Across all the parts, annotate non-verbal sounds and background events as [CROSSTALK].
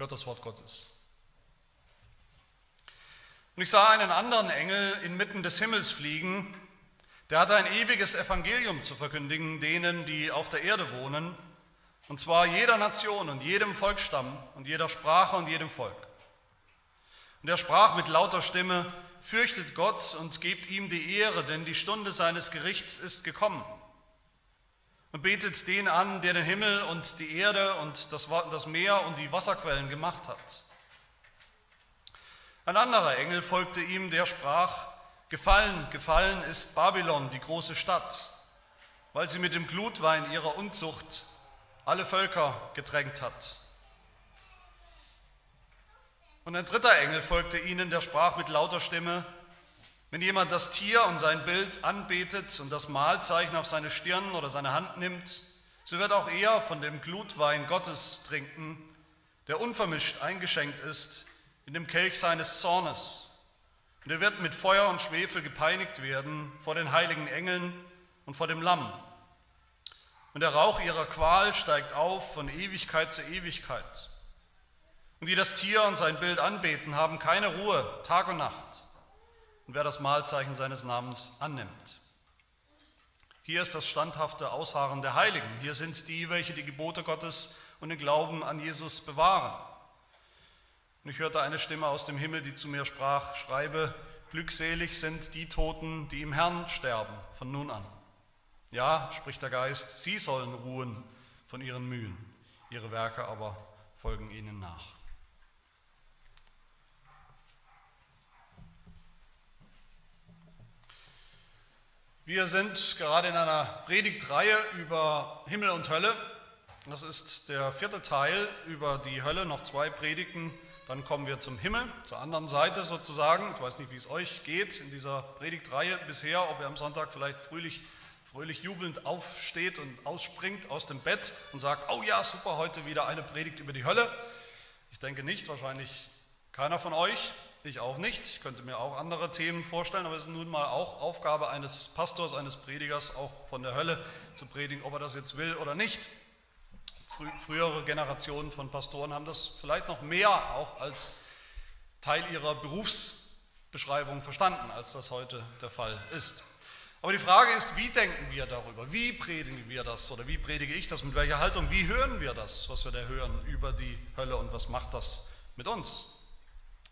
Hört das Wort Gottes. Und ich sah einen anderen Engel inmitten des Himmels fliegen, der hatte ein ewiges Evangelium zu verkündigen denen, die auf der Erde wohnen, und zwar jeder Nation und jedem Volksstamm und jeder Sprache und jedem Volk. Und er sprach mit lauter Stimme, fürchtet Gott und gebt ihm die Ehre, denn die Stunde seines Gerichts ist gekommen. Und betet den an, der den Himmel und die Erde und das, Meer und die Wasserquellen gemacht hat. Ein anderer Engel folgte ihm, der sprach, Gefallen, gefallen ist Babylon, die große Stadt, weil sie mit dem Glutwein ihrer Unzucht alle Völker gedrängt hat. Und ein dritter Engel folgte ihnen, der sprach mit lauter Stimme, wenn jemand das Tier und sein Bild anbetet und das Mahlzeichen auf seine Stirn oder seine Hand nimmt, so wird auch er von dem Glutwein Gottes trinken, der unvermischt eingeschenkt ist in dem Kelch seines Zornes. Und er wird mit Feuer und Schwefel gepeinigt werden vor den heiligen Engeln und vor dem Lamm. Und der Rauch ihrer Qual steigt auf von Ewigkeit zu Ewigkeit. Und die das Tier und sein Bild anbeten, haben keine Ruhe, Tag und Nacht. Und wer das Mahlzeichen seines Namens annimmt. Hier ist das standhafte Ausharren der Heiligen. Hier sind die, welche die Gebote Gottes und den Glauben an Jesus bewahren. Und ich hörte eine Stimme aus dem Himmel, die zu mir sprach, schreibe, glückselig sind die Toten, die im Herrn sterben, von nun an. Ja, spricht der Geist, sie sollen ruhen von ihren Mühen, ihre Werke aber folgen ihnen nach. Wir sind gerade in einer Predigtreihe über Himmel und Hölle. Das ist der vierte Teil über die Hölle, noch zwei Predigten dann kommen wir zum Himmel, zur anderen Seite sozusagen. Ich weiß nicht, wie es euch geht in dieser Predigtreihe bisher, ob ihr am Sonntag vielleicht fröhlich, fröhlich jubelnd aufsteht und ausspringt aus dem Bett und sagt, oh ja, super, heute wieder eine Predigt über die Hölle. Ich denke nicht, wahrscheinlich keiner von euch, ich auch nicht. Ich könnte mir auch andere Themen vorstellen, aber es ist nun mal auch Aufgabe eines Pastors, eines Predigers, auch von der Hölle zu predigen, ob er das jetzt will oder nicht frühere Generationen von Pastoren haben das vielleicht noch mehr auch als Teil ihrer Berufsbeschreibung verstanden, als das heute der Fall ist. Aber die Frage ist, wie denken wir darüber? Wie predigen wir das oder wie predige ich das? Mit welcher Haltung? Wie hören wir das, was wir da hören über die Hölle und was macht das mit uns?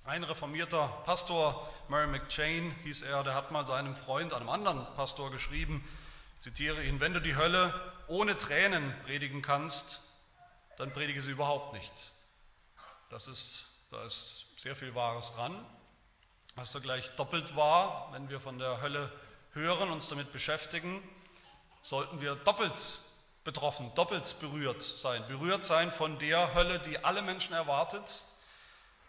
Ein reformierter Pastor, Murray McChain hieß er, der hat mal seinem Freund, einem anderen Pastor geschrieben, ich zitiere ihn, wenn du die Hölle ohne Tränen predigen kannst, dann predige sie überhaupt nicht. Das ist, da ist sehr viel Wahres dran. Was gleich doppelt wahr, wenn wir von der Hölle hören, uns damit beschäftigen, sollten wir doppelt betroffen, doppelt berührt sein. Berührt sein von der Hölle, die alle Menschen erwartet,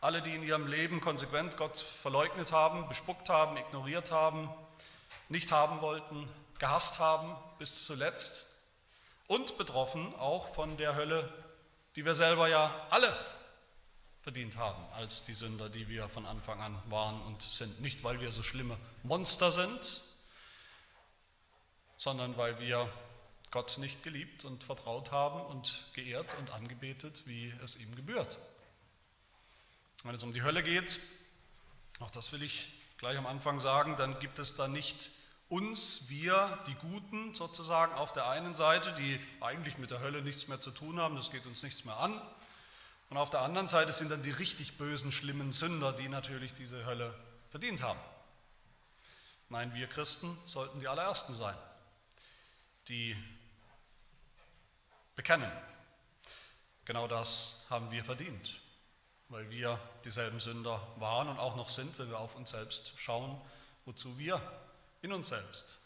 alle, die in ihrem Leben konsequent Gott verleugnet haben, bespuckt haben, ignoriert haben, nicht haben wollten, gehasst haben bis zuletzt. Und betroffen auch von der Hölle, die wir selber ja alle verdient haben als die Sünder, die wir von Anfang an waren und sind. Nicht, weil wir so schlimme Monster sind, sondern weil wir Gott nicht geliebt und vertraut haben und geehrt und angebetet, wie es ihm gebührt. Wenn es um die Hölle geht, auch das will ich gleich am Anfang sagen, dann gibt es da nicht uns, wir, die Guten sozusagen auf der einen Seite, die eigentlich mit der Hölle nichts mehr zu tun haben, das geht uns nichts mehr an. Und auf der anderen Seite sind dann die richtig bösen, schlimmen Sünder, die natürlich diese Hölle verdient haben. Nein, wir Christen sollten die allerersten sein, die bekennen. Genau das haben wir verdient, weil wir dieselben Sünder waren und auch noch sind, wenn wir auf uns selbst schauen, wozu wir in uns selbst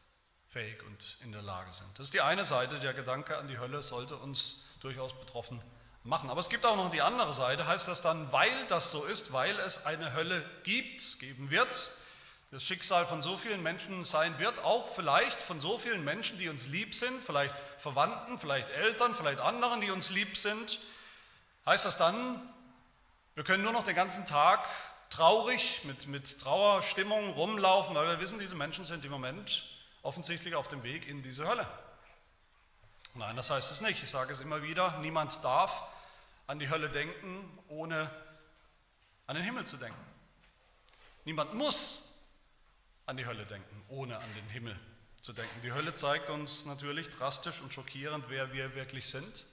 fähig und in der Lage sind. Das ist die eine Seite, der Gedanke an die Hölle sollte uns durchaus betroffen machen. Aber es gibt auch noch die andere Seite, heißt das dann, weil das so ist, weil es eine Hölle gibt, geben wird, das Schicksal von so vielen Menschen sein wird, auch vielleicht von so vielen Menschen, die uns lieb sind, vielleicht Verwandten, vielleicht Eltern, vielleicht anderen, die uns lieb sind, heißt das dann, wir können nur noch den ganzen Tag traurig, mit, mit Trauerstimmung rumlaufen, weil wir wissen, diese Menschen sind im Moment offensichtlich auf dem Weg in diese Hölle. Nein, das heißt es nicht. Ich sage es immer wieder, niemand darf an die Hölle denken, ohne an den Himmel zu denken. Niemand muss an die Hölle denken, ohne an den Himmel zu denken. Die Hölle zeigt uns natürlich drastisch und schockierend, wer wir wirklich sind,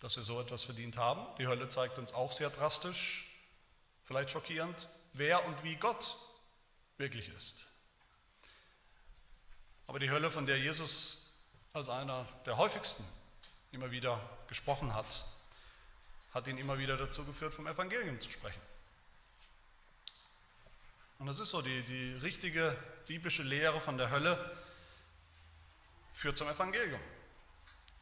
dass wir so etwas verdient haben. Die Hölle zeigt uns auch sehr drastisch, vielleicht schockierend, wer und wie Gott wirklich ist. Aber die Hölle, von der Jesus als einer der häufigsten immer wieder gesprochen hat, hat ihn immer wieder dazu geführt, vom Evangelium zu sprechen. Und das ist so, die, die richtige biblische Lehre von der Hölle führt zum Evangelium.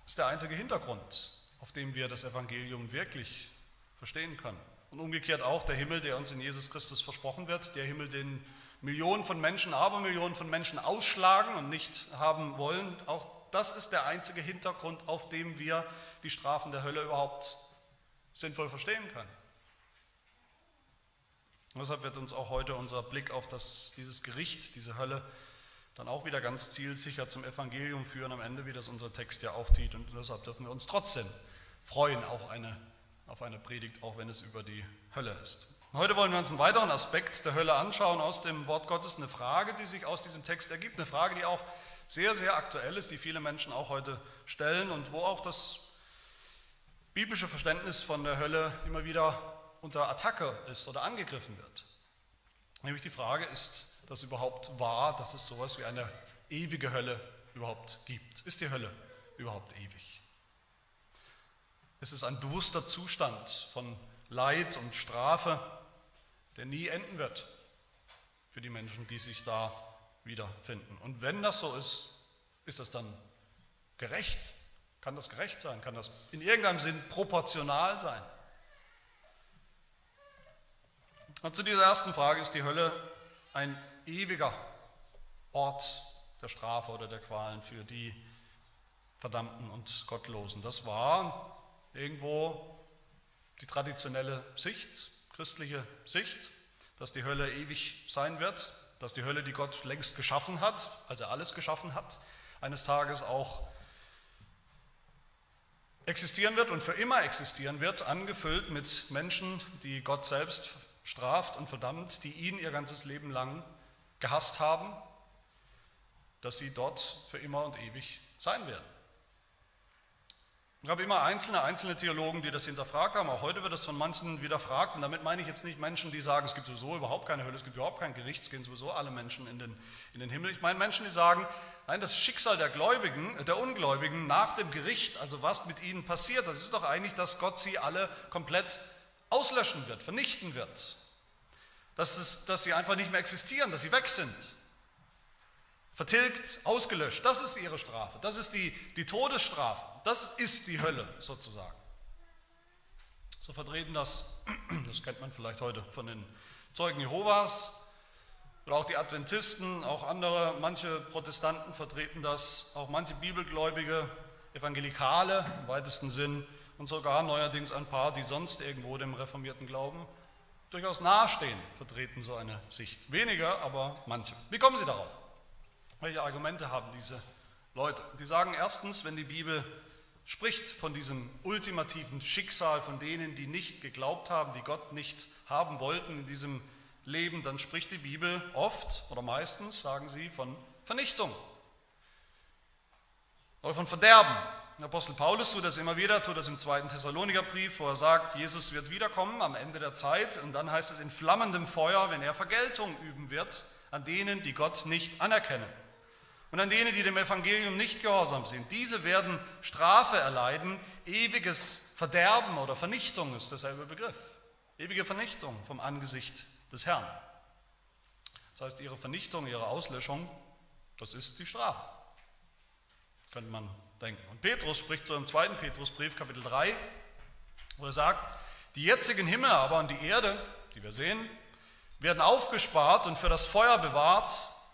Das ist der einzige Hintergrund, auf dem wir das Evangelium wirklich verstehen können. Und umgekehrt auch der Himmel, der uns in Jesus Christus versprochen wird, der Himmel, den Millionen von Menschen, Abermillionen von Menschen ausschlagen und nicht haben wollen, auch das ist der einzige Hintergrund, auf dem wir die Strafen der Hölle überhaupt sinnvoll verstehen können. Und deshalb wird uns auch heute unser Blick auf das, dieses Gericht, diese Hölle, dann auch wieder ganz zielsicher zum Evangelium führen, am Ende, wie das unser Text ja auch tut. Und deshalb dürfen wir uns trotzdem freuen auch eine, auf eine Predigt, auch wenn es über die Hölle ist. Heute wollen wir uns einen weiteren Aspekt der Hölle anschauen aus dem Wort Gottes, eine Frage, die sich aus diesem Text ergibt, eine Frage, die auch sehr, sehr aktuell ist, die viele Menschen auch heute stellen und wo auch das biblische Verständnis von der Hölle immer wieder unter Attacke ist oder angegriffen wird. Nämlich die Frage, ist das überhaupt wahr, dass es sowas wie eine ewige Hölle überhaupt gibt? Ist die Hölle überhaupt ewig? Ist es ein bewusster Zustand von Leid und Strafe, der nie enden wird für die Menschen, die sich da wiederfinden. Und wenn das so ist, ist das dann gerecht? Kann das gerecht sein? Kann das in irgendeinem Sinn proportional sein? Und zu dieser ersten Frage ist die Hölle ein ewiger Ort der Strafe oder der Qualen für die Verdammten und Gottlosen. Das war irgendwo die traditionelle Sicht, christliche Sicht, dass die Hölle ewig sein wird, dass die Hölle, die Gott längst geschaffen hat, als er alles geschaffen hat, eines Tages auch existieren wird und für immer existieren wird, angefüllt mit Menschen, die Gott selbst straft und verdammt, die ihn ihr ganzes Leben lang gehasst haben, dass sie dort für immer und ewig sein werden. Ich habe immer einzelne, einzelne Theologen, die das hinterfragt haben. Auch heute wird das von manchen widerfragt. Und damit meine ich jetzt nicht Menschen, die sagen, es gibt sowieso überhaupt keine Hölle, es gibt überhaupt kein Gericht, es gehen sowieso alle Menschen in den, in den Himmel. Ich meine Menschen, die sagen, nein, das Schicksal der Gläubigen, der Ungläubigen nach dem Gericht, also was mit ihnen passiert, das ist doch eigentlich, dass Gott sie alle komplett auslöschen wird, vernichten wird. Dass, es, dass sie einfach nicht mehr existieren, dass sie weg sind. Vertilgt, ausgelöscht. Das ist ihre Strafe. Das ist die, die Todesstrafe. Das ist die Hölle sozusagen. So vertreten das, [CLEARS THROAT] das kennt man vielleicht heute von den Zeugen Jehovas oder auch die Adventisten, auch andere, manche Protestanten vertreten das, auch manche Bibelgläubige, Evangelikale im weitesten Sinn und sogar neuerdings ein paar, die sonst irgendwo dem reformierten Glauben durchaus nahestehen, vertreten so eine Sicht. Weniger, aber manche. Wie kommen Sie darauf? Welche Argumente haben diese Leute? Die sagen erstens, wenn die Bibel spricht von diesem ultimativen Schicksal von denen, die nicht geglaubt haben, die Gott nicht haben wollten in diesem Leben, dann spricht die Bibel oft oder meistens, sagen sie, von Vernichtung oder von Verderben. Der Apostel Paulus tut das immer wieder, tut das im zweiten Thessalonikerbrief, wo er sagt, Jesus wird wiederkommen am Ende der Zeit und dann heißt es in flammendem Feuer, wenn er Vergeltung üben wird an denen, die Gott nicht anerkennen und an denen, die dem Evangelium nicht gehorsam sind. Diese werden Strafe erleiden. Ewiges Verderben oder Vernichtung ist derselbe Begriff. Ewige Vernichtung vom Angesicht des Herrn. Das heißt, ihre Vernichtung, ihre Auslöschung, das ist die Strafe. Könnte man denken. Und Petrus spricht so im zweiten Petrusbrief, Kapitel 3, wo er sagt, die jetzigen Himmel aber und die Erde, die wir sehen, werden aufgespart und für das Feuer bewahrt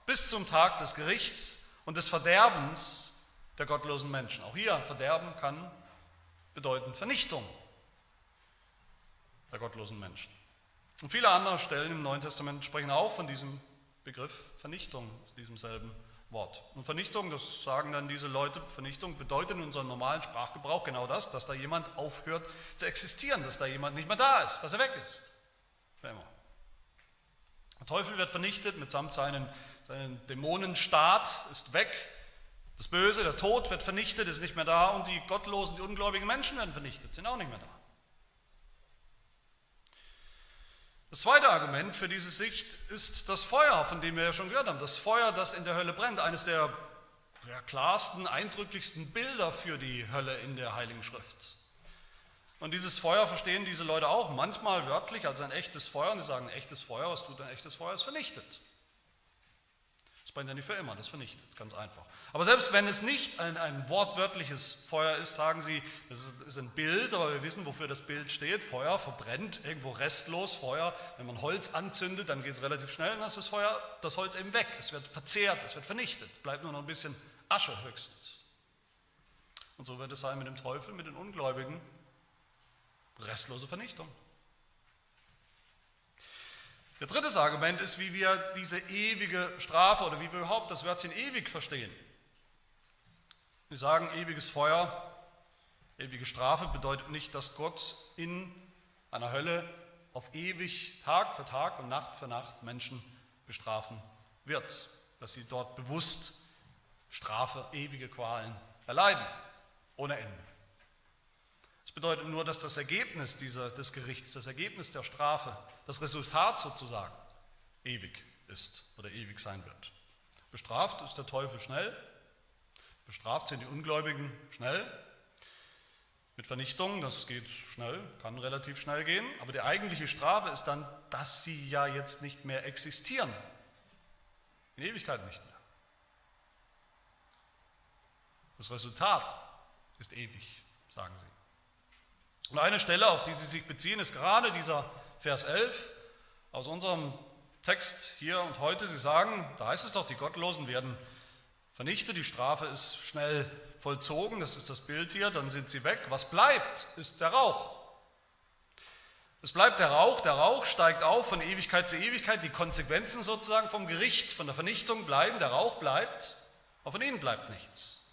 bis zum Tag des Gerichts und des Verderbens der gottlosen Menschen. Auch hier, Verderben kann bedeuten Vernichtung der gottlosen Menschen. Und viele andere Stellen im Neuen Testament sprechen auch von diesem Begriff Vernichtung, diesem selben Wort. Und Vernichtung, das sagen dann diese Leute, Vernichtung bedeutet in unserem normalen Sprachgebrauch genau das, dass da jemand aufhört zu existieren, dass da jemand nicht mehr da ist, dass er weg ist. Für immer. Der Teufel wird vernichtet mitsamt seinen, seinen Dämonenstaat, ist weg. Das Böse, der Tod wird vernichtet, ist nicht mehr da und die gottlosen, die ungläubigen Menschen werden vernichtet, sind auch nicht mehr da. Das zweite Argument für diese Sicht ist das Feuer, von dem wir ja schon gehört haben. Das Feuer, das in der Hölle brennt. Eines der ja, klarsten, eindrücklichsten Bilder für die Hölle in der Heiligen Schrift. Und dieses Feuer verstehen diese Leute auch manchmal wörtlich als ein echtes Feuer. Und sie sagen, ein echtes Feuer, was tut ein echtes Feuer? Es vernichtet. Das brennt ja nicht für immer, das vernichtet, ganz einfach. Aber selbst wenn es nicht ein, ein wortwörtliches Feuer ist, sagen sie, das ist, ist, ein Bild, aber wir wissen, wofür das Bild steht. Feuer verbrennt irgendwo restlos. Feuer, wenn man Holz anzündet, dann geht es relativ schnell und dann ist das Feuer, das Holz eben weg. Es wird verzehrt, es wird vernichtet. Bleibt nur noch ein bisschen Asche höchstens. Und so wird es sein mit dem Teufel, mit den Ungläubigen. Restlose Vernichtung. Der dritte Argument ist, wie wir diese ewige Strafe oder wie wir überhaupt das Wörtchen ewig verstehen. Wir sagen, ewiges Feuer, ewige Strafe bedeutet nicht, dass Gott in einer Hölle auf ewig, Tag für Tag und Nacht für Nacht Menschen bestrafen wird, dass sie dort bewusst Strafe, ewige Qualen erleiden, ohne Ende. Bedeutet nur, dass das Ergebnis dieser, des Gerichts, das Ergebnis der Strafe das Resultat sozusagen ewig ist oder ewig sein wird. Bestraft ist der Teufel schnell, bestraft sind die Ungläubigen schnell. Mit Vernichtung, das geht schnell, kann relativ schnell gehen, aber die eigentliche Strafe ist dann, dass sie ja jetzt nicht mehr existieren. In Ewigkeit nicht mehr. Das Resultat ist ewig, sagen sie. Und eine Stelle, auf die sie sich beziehen, ist gerade dieser Vers 11 aus unserem Text hier und heute. Sie sagen, da heißt es doch, die Gottlosen werden vernichtet, die Strafe ist schnell vollzogen, das ist das Bild hier, dann sind sie weg. Was bleibt, ist der Rauch. Es bleibt der Rauch, der Rauch steigt auf von Ewigkeit zu Ewigkeit, die Konsequenzen sozusagen vom Gericht, von der Vernichtung bleiben, der Rauch bleibt, aber von ihnen bleibt nichts.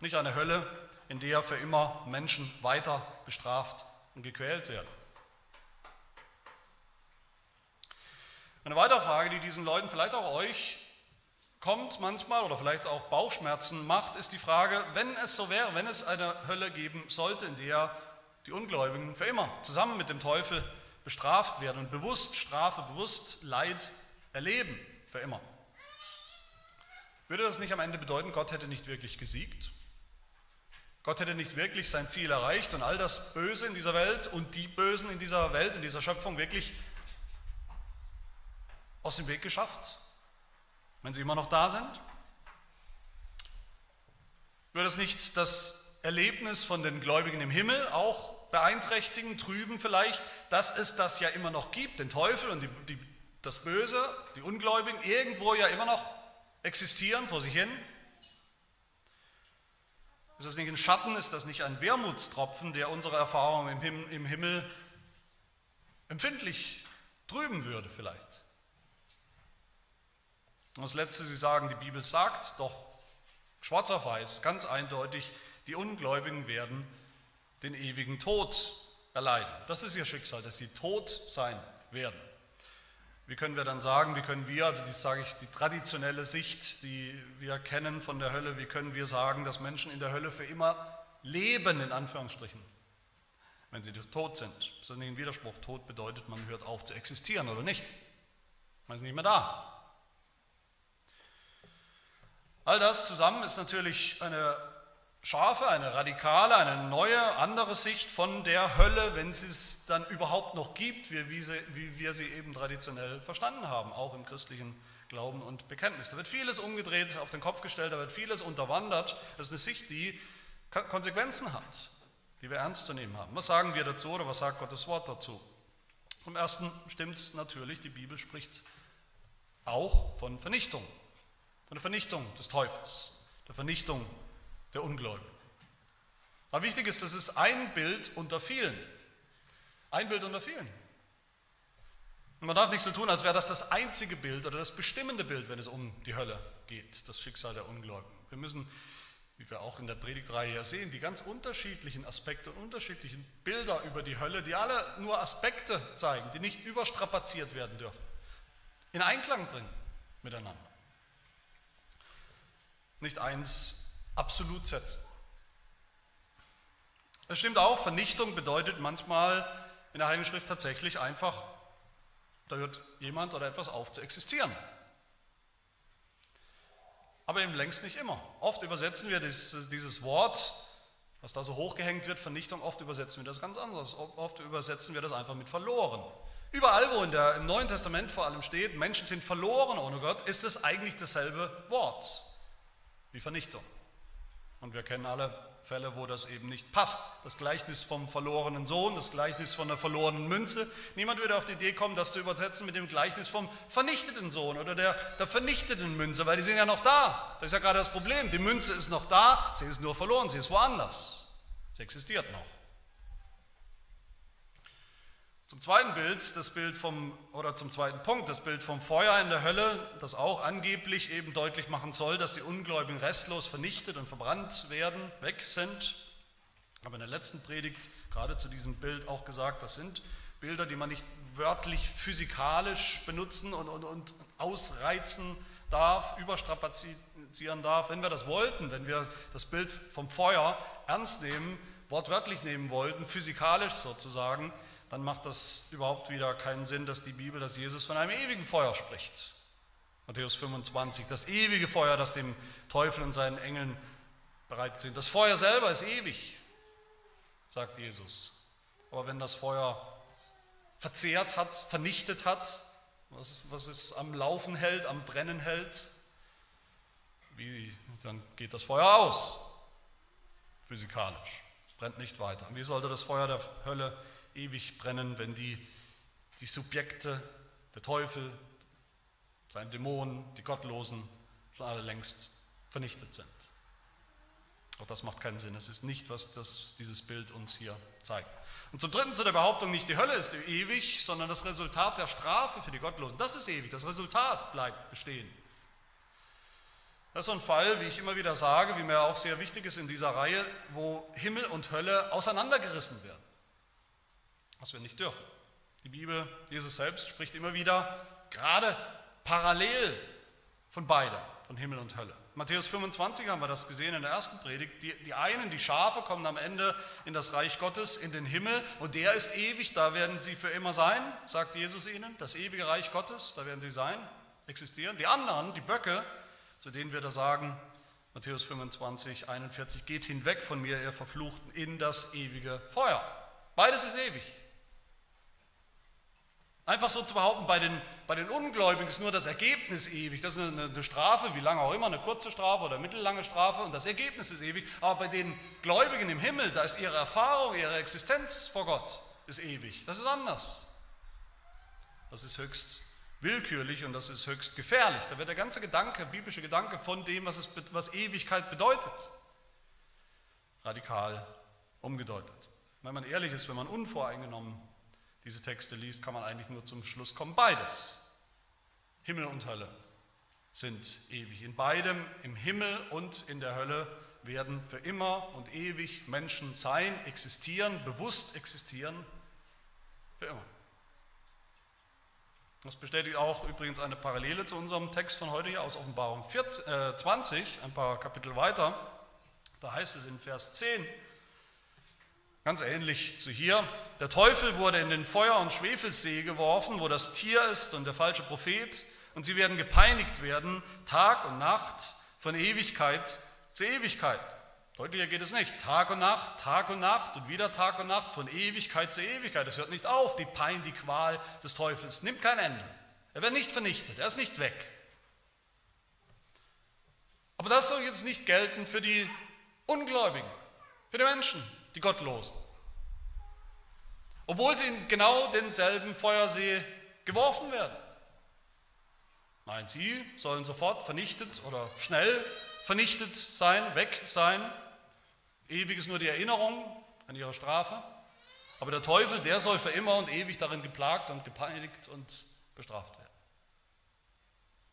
Nicht eine Hölle, in der für immer Menschen weiter bestraft und gequält werden. Eine weitere Frage, die diesen Leuten, vielleicht auch euch, kommt manchmal oder vielleicht auch Bauchschmerzen macht, ist die Frage, wenn es so wäre, wenn es eine Hölle geben sollte, in der die Ungläubigen für immer zusammen mit dem Teufel bestraft werden und bewusst Strafe, bewusst Leid erleben, für immer. Würde das nicht am Ende bedeuten, Gott hätte nicht wirklich gesiegt? Gott hätte nicht wirklich sein Ziel erreicht und all das Böse in dieser Welt und die Bösen in dieser Welt, in dieser Schöpfung wirklich aus dem Weg geschafft, wenn sie immer noch da sind? Würde es nicht das Erlebnis von den Gläubigen im Himmel auch beeinträchtigen, trüben vielleicht, dass es das ja immer noch gibt, den Teufel und die, die, das Böse, die Ungläubigen, irgendwo ja immer noch existieren vor sich hin? Ist das nicht ein Schatten, ist das nicht ein Wermutstropfen, der unsere Erfahrung im Himmel empfindlich trüben würde vielleicht? Und das Letzte, Sie sagen, die Bibel sagt doch schwarz auf weiß, ganz eindeutig, die Ungläubigen werden den ewigen Tod erleiden. Das ist ihr Schicksal, dass sie tot sein werden. Wie können wir dann sagen, wie können wir, also das sage ich, die traditionelle Sicht, die wir kennen von der Hölle, wie können wir sagen, dass Menschen in der Hölle für immer leben, in Anführungsstrichen, wenn sie tot sind? Ist das nicht ein Widerspruch? Tod bedeutet, man hört auf zu existieren oder nicht? Man ist nicht mehr da. All das zusammen ist natürlich eine scharfe, eine radikale, eine neue, andere Sicht von der Hölle, wenn sie es dann überhaupt noch gibt, wie, wie, sie, wie wir sie eben traditionell verstanden haben, auch im christlichen Glauben und Bekenntnis. Da wird vieles umgedreht, auf den Kopf gestellt, da wird vieles unterwandert. Das ist eine Sicht, die Konsequenzen hat, die wir ernst zu nehmen haben. Was sagen wir dazu oder was sagt Gottes Wort dazu? Zum Ersten stimmt es natürlich, die Bibel spricht auch von Vernichtung von der Vernichtung des Teufels, der Vernichtung der Ungläubigen. Aber wichtig ist, das ist ein Bild unter vielen. Ein Bild unter vielen. Und man darf nicht so tun, als wäre das das einzige Bild oder das bestimmende Bild, wenn es um die Hölle geht, das Schicksal der Ungläubigen. Wir müssen, wie wir auch in der Predigtreihe ja sehen, die ganz unterschiedlichen Aspekte und unterschiedlichen Bilder über die Hölle, die alle nur Aspekte zeigen, die nicht überstrapaziert werden dürfen, in Einklang bringen miteinander. Nicht eins absolut setzen. Es stimmt auch, Vernichtung bedeutet manchmal in der Heiligen Schrift tatsächlich einfach da hört jemand oder etwas auf zu existieren. Aber eben längst nicht immer. Oft übersetzen wir dieses, dieses Wort, was da so hochgehängt wird, Vernichtung, oft übersetzen wir das ganz anders. Oft übersetzen wir das einfach mit verloren. Überall, wo in der, im Neuen Testament vor allem steht, Menschen sind verloren ohne Gott, ist es eigentlich dasselbe Wort wie Vernichtung. Und wir kennen alle Fälle, wo das eben nicht passt. Das Gleichnis vom verlorenen Sohn, das Gleichnis von der verlorenen Münze. Niemand würde auf die Idee kommen, das zu übersetzen mit dem Gleichnis vom vernichteten Sohn oder der, der vernichteten Münze, weil die sind ja noch da. Das ist ja gerade das Problem. Die Münze ist noch da, sie ist nur verloren, sie ist woanders. Sie existiert noch. Zum zweiten Bild, das Bild vom, oder zum zweiten Punkt, das Bild vom Feuer in der Hölle, das auch angeblich eben deutlich machen soll, dass die Ungläubigen restlos vernichtet und verbrannt werden, weg sind. Aber in der letzten Predigt gerade zu diesem Bild auch gesagt, das sind Bilder, die man nicht wörtlich physikalisch benutzen und, und, und ausreizen darf, überstrapazieren darf. Wenn wir das wollten, wenn wir das Bild vom Feuer ernst nehmen, wortwörtlich nehmen wollten, physikalisch sozusagen, dann macht das überhaupt wieder keinen Sinn, dass die Bibel, dass Jesus von einem ewigen Feuer spricht. Matthäus 25, das ewige Feuer, das dem Teufel und seinen Engeln bereit sind. Das Feuer selber ist ewig, sagt Jesus. Aber wenn das Feuer verzehrt hat, vernichtet hat, was, was es am Laufen hält, am Brennen hält, wie, dann geht das Feuer aus, physikalisch, brennt nicht weiter. Wie sollte das Feuer der Hölle ewig brennen, wenn die, die Subjekte, der Teufel, seine Dämonen, die Gottlosen schon alle längst vernichtet sind. Auch das macht keinen Sinn. Es ist nicht, was das, dieses Bild uns hier zeigt. Und zum Dritten zu der Behauptung, nicht die Hölle ist ewig, sondern das Resultat der Strafe für die Gottlosen. Das ist ewig. Das Resultat bleibt bestehen. Das ist so ein Fall, wie ich immer wieder sage, wie mir auch sehr wichtig ist in dieser Reihe, wo Himmel und Hölle auseinandergerissen werden was wir nicht dürfen. Die Bibel, Jesus selbst spricht immer wieder gerade parallel von beidem, von Himmel und Hölle. Matthäus 25 haben wir das gesehen in der ersten Predigt. Die, die einen, die Schafe, kommen am Ende in das Reich Gottes, in den Himmel und der ist ewig, da werden sie für immer sein, sagt Jesus ihnen. Das ewige Reich Gottes, da werden sie sein, existieren. Die anderen, die Böcke, zu denen wir da sagen, Matthäus 25, 41, geht hinweg von mir, ihr Verfluchten, in das ewige Feuer. Beides ist ewig. Einfach so zu behaupten, bei den, bei den Ungläubigen ist nur das Ergebnis ewig. Das ist eine, eine, Strafe, wie lange auch immer, eine kurze Strafe oder mittellange Strafe und das Ergebnis ist ewig. Aber bei den Gläubigen im Himmel, da ist ihre Erfahrung, ihre Existenz vor Gott ist ewig. Das ist anders. Das ist höchst willkürlich und das ist höchst gefährlich. Da wird der ganze Gedanke, biblische Gedanke von dem, was, es, was Ewigkeit bedeutet, radikal umgedeutet. Wenn man ehrlich ist, wenn man unvoreingenommen diese Texte liest, kann man eigentlich nur zum Schluss kommen, beides. Himmel und Hölle sind ewig. In beidem, im Himmel und in der Hölle, werden für immer und ewig Menschen sein, existieren, bewusst existieren, für immer. Das bestätigt auch übrigens eine Parallele zu unserem Text von heute hier aus Offenbarung 40, äh, 20, ein paar Kapitel weiter. Da heißt es in Vers 10, Ganz ähnlich zu hier. Der Teufel wurde in den Feuer- und Schwefelsee geworfen, wo das Tier ist und der falsche Prophet, und sie werden gepeinigt werden, Tag und Nacht, von Ewigkeit zu Ewigkeit. Deutlicher geht es nicht. Tag und Nacht, Tag und Nacht und wieder Tag und Nacht, von Ewigkeit zu Ewigkeit. Es hört nicht auf, die Pein, die Qual des Teufels nimmt kein Ende. Er wird nicht vernichtet, er ist nicht weg. Aber das soll jetzt nicht gelten für die Ungläubigen, für die Menschen, die Gottlosen. Obwohl sie in genau denselben Feuersee geworfen werden. Nein, sie sollen sofort vernichtet oder schnell vernichtet sein, weg sein. Ewig ist nur die Erinnerung an ihre Strafe. Aber der Teufel, der soll für immer und ewig darin geplagt und gepeinigt und bestraft werden.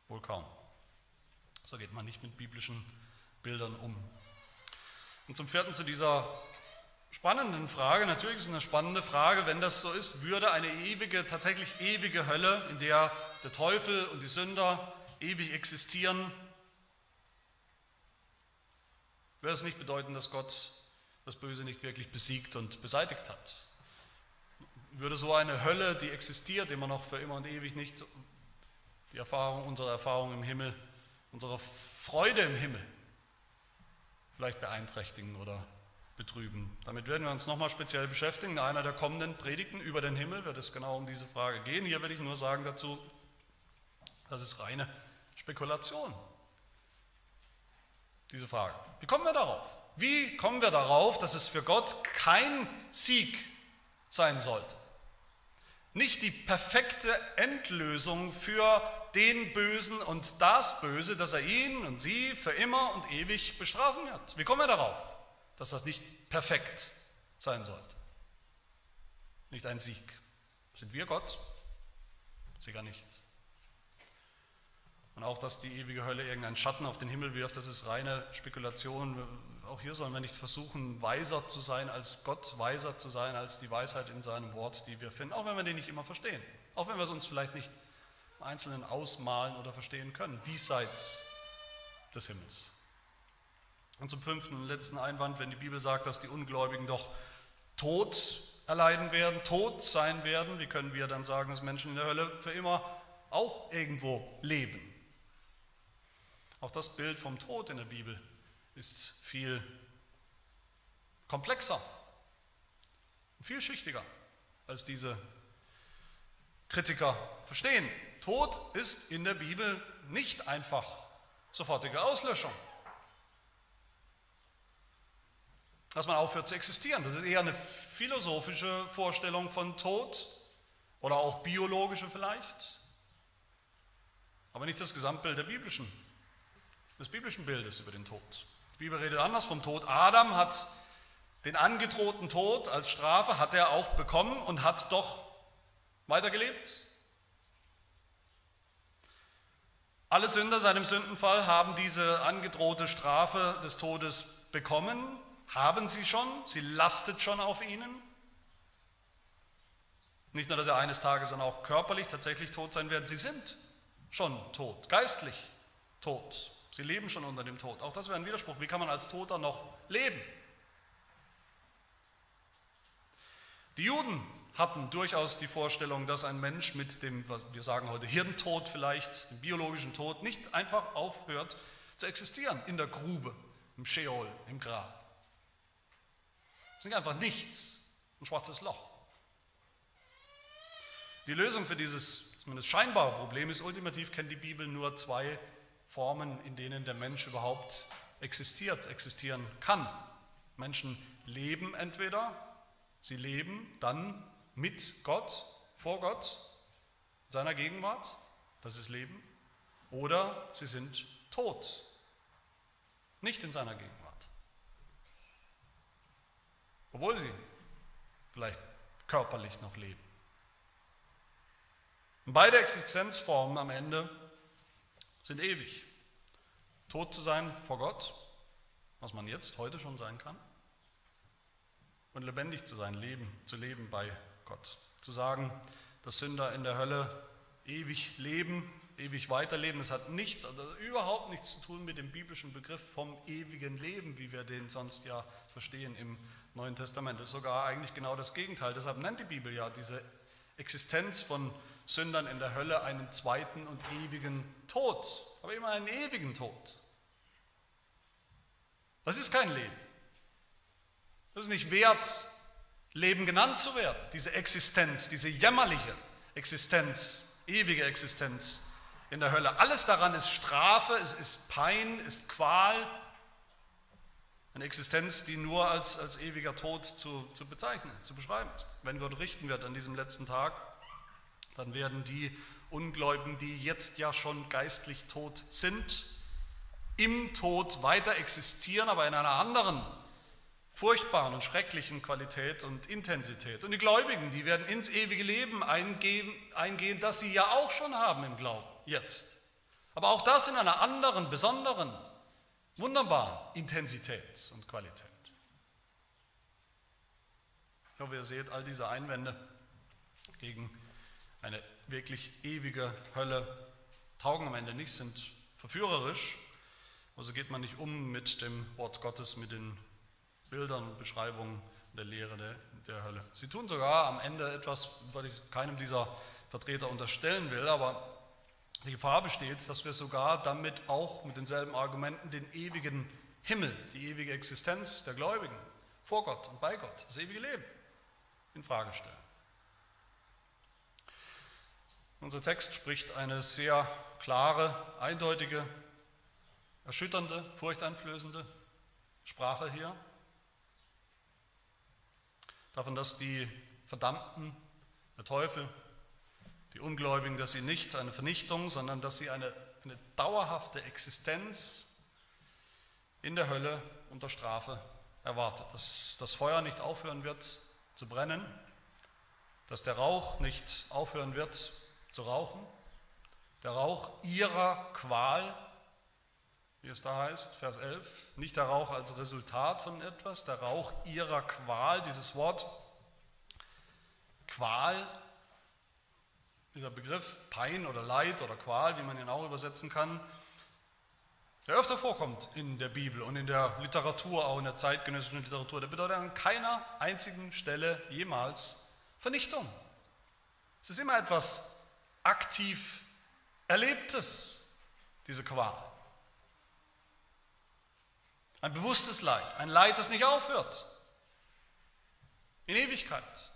Wohl kaum. So geht man nicht mit biblischen Bildern um. Und zum vierten zu dieser spannenden Frage, natürlich ist es eine spannende Frage, wenn das so ist, würde eine ewige, tatsächlich ewige Hölle, in der der Teufel und die Sünder ewig existieren, würde es nicht bedeuten, dass Gott das Böse nicht wirklich besiegt und beseitigt hat. Würde so eine Hölle, die existiert immer noch für immer und ewig nicht, die Erfahrung, unsere Erfahrung im Himmel, unsere Freude im Himmel vielleicht beeinträchtigen oder betrüben. Damit werden wir uns nochmal speziell beschäftigen. In einer der kommenden Predigten über den Himmel wird es genau um diese Frage gehen. Hier will ich nur sagen dazu, das ist reine Spekulation. Diese Frage. Wie kommen wir darauf? Wie kommen wir darauf, dass es für Gott kein Sieg sein sollte? Nicht die perfekte Endlösung für den Bösen und das Böse, dass er ihn und sie für immer und ewig bestrafen wird. Wie kommen wir darauf, dass das nicht perfekt sein sollte? Nicht ein Sieg. Sind wir Gott? Sicher nicht. Und auch, dass die ewige Hölle irgendeinen Schatten auf den Himmel wirft, das ist reine Spekulation. Auch hier sollen wir nicht versuchen, weiser zu sein als Gott, weiser zu sein als die Weisheit in seinem Wort, die wir finden, auch wenn wir den nicht immer verstehen. Auch wenn wir es uns vielleicht nicht im Einzelnen ausmalen oder verstehen können, diesseits des Himmels. Und zum fünften und letzten Einwand, wenn die Bibel sagt, dass die Ungläubigen doch Tod erleiden werden, tot sein werden, wie können wir dann sagen, dass Menschen in der Hölle für immer auch irgendwo leben? Auch das Bild vom Tod in der Bibel ist viel komplexer und vielschichtiger, als diese Kritiker verstehen. Tod ist in der Bibel nicht einfach sofortige Auslöschung. Dass man aufhört zu existieren. Das ist eher eine philosophische Vorstellung von Tod oder auch biologische vielleicht, aber nicht das Gesamtbild der biblischen des biblischen Bildes über den Tod. Die Bibel redet anders vom Tod. Adam hat den angedrohten Tod als Strafe, hat er auch bekommen und hat doch weitergelebt. Alle Sünder seinem Sündenfall haben diese angedrohte Strafe des Todes bekommen, haben sie schon, sie lastet schon auf ihnen. Nicht nur, dass er eines Tages dann auch körperlich tatsächlich tot sein werden, sie sind schon tot, geistlich tot. Sie leben schon unter dem Tod. Auch das wäre ein Widerspruch. Wie kann man als Toter noch leben? Die Juden hatten durchaus die Vorstellung, dass ein Mensch mit dem, was wir sagen heute, Hirntod vielleicht, dem biologischen Tod, nicht einfach aufhört zu existieren in der Grube, im Sheol, im Grab. Ist einfach nichts, ein schwarzes Loch. Die Lösung für dieses zumindest scheinbare Problem ist, ultimativ kennt die Bibel nur zwei Formen, in denen der Mensch überhaupt existiert, existieren kann. Menschen leben entweder, sie leben dann mit Gott, vor Gott, in seiner Gegenwart, das ist Leben, oder sie sind tot, nicht in seiner Gegenwart. Obwohl sie vielleicht körperlich noch leben. Und beide Existenzformen am Ende sind ewig. Tot zu sein vor Gott, was man jetzt, heute schon sein kann, und lebendig zu sein, leben, zu leben bei Gott. Zu sagen, dass Sünder in der Hölle ewig leben, ewig weiterleben, das hat nichts, also überhaupt nichts zu tun mit dem biblischen Begriff vom ewigen Leben, wie wir den sonst ja verstehen im Neuen Testament. Das ist sogar eigentlich genau das Gegenteil. Deshalb nennt die Bibel ja diese Existenz von Sündern in der Hölle einen zweiten und ewigen Tod, aber immer einen ewigen Tod. Das ist kein Leben. Das ist nicht wert, Leben genannt zu werden. Diese Existenz, diese jämmerliche Existenz, ewige Existenz in der Hölle. Alles daran ist Strafe, es ist Pein, ist Qual. Eine Existenz, die nur als, als ewiger Tod zu, zu bezeichnen, zu beschreiben ist. Wenn Gott richten wird an diesem letzten Tag, dann werden die Ungläubigen, die jetzt ja schon geistlich tot sind, im Tod weiter existieren, aber in einer anderen furchtbaren und schrecklichen Qualität und Intensität. Und die Gläubigen, die werden ins ewige Leben eingehen, eingehen, das sie ja auch schon haben im Glauben, jetzt. Aber auch das in einer anderen, besonderen, wunderbaren Intensität und Qualität. Ich hoffe, ihr seht all diese Einwände gegen eine wirklich ewige Hölle taugen am Ende nicht, sind verführerisch. Also geht man nicht um mit dem Wort Gottes, mit den Bildern und Beschreibungen der Lehre der, der Hölle. Sie tun sogar am Ende etwas, was ich keinem dieser Vertreter unterstellen will, aber die Gefahr besteht, dass wir sogar damit auch mit denselben Argumenten den ewigen Himmel, die ewige Existenz der Gläubigen vor Gott und bei Gott, das ewige Leben in Frage stellen. Unser Text spricht eine sehr klare, eindeutige, erschütternde, furchteinflößende Sprache hier davon, dass die Verdammten, der Teufel, die Ungläubigen, dass sie nicht eine Vernichtung, sondern dass sie eine, eine dauerhafte Existenz in der Hölle unter Strafe erwartet. Dass das Feuer nicht aufhören wird zu brennen, dass der Rauch nicht aufhören wird zu rauchen, der Rauch ihrer Qual, wie es da heißt, Vers 11, nicht der Rauch als Resultat von etwas, der Rauch ihrer Qual, dieses Wort Qual, dieser Begriff Pein oder Leid oder Qual, wie man ihn auch übersetzen kann, der öfter vorkommt in der Bibel und in der Literatur, auch in der zeitgenössischen Literatur, der bedeutet an keiner einzigen Stelle jemals Vernichtung. Es ist immer etwas aktiv Erlebtes, diese Qual. Ein bewusstes Leid, ein Leid, das nicht aufhört. In Ewigkeit.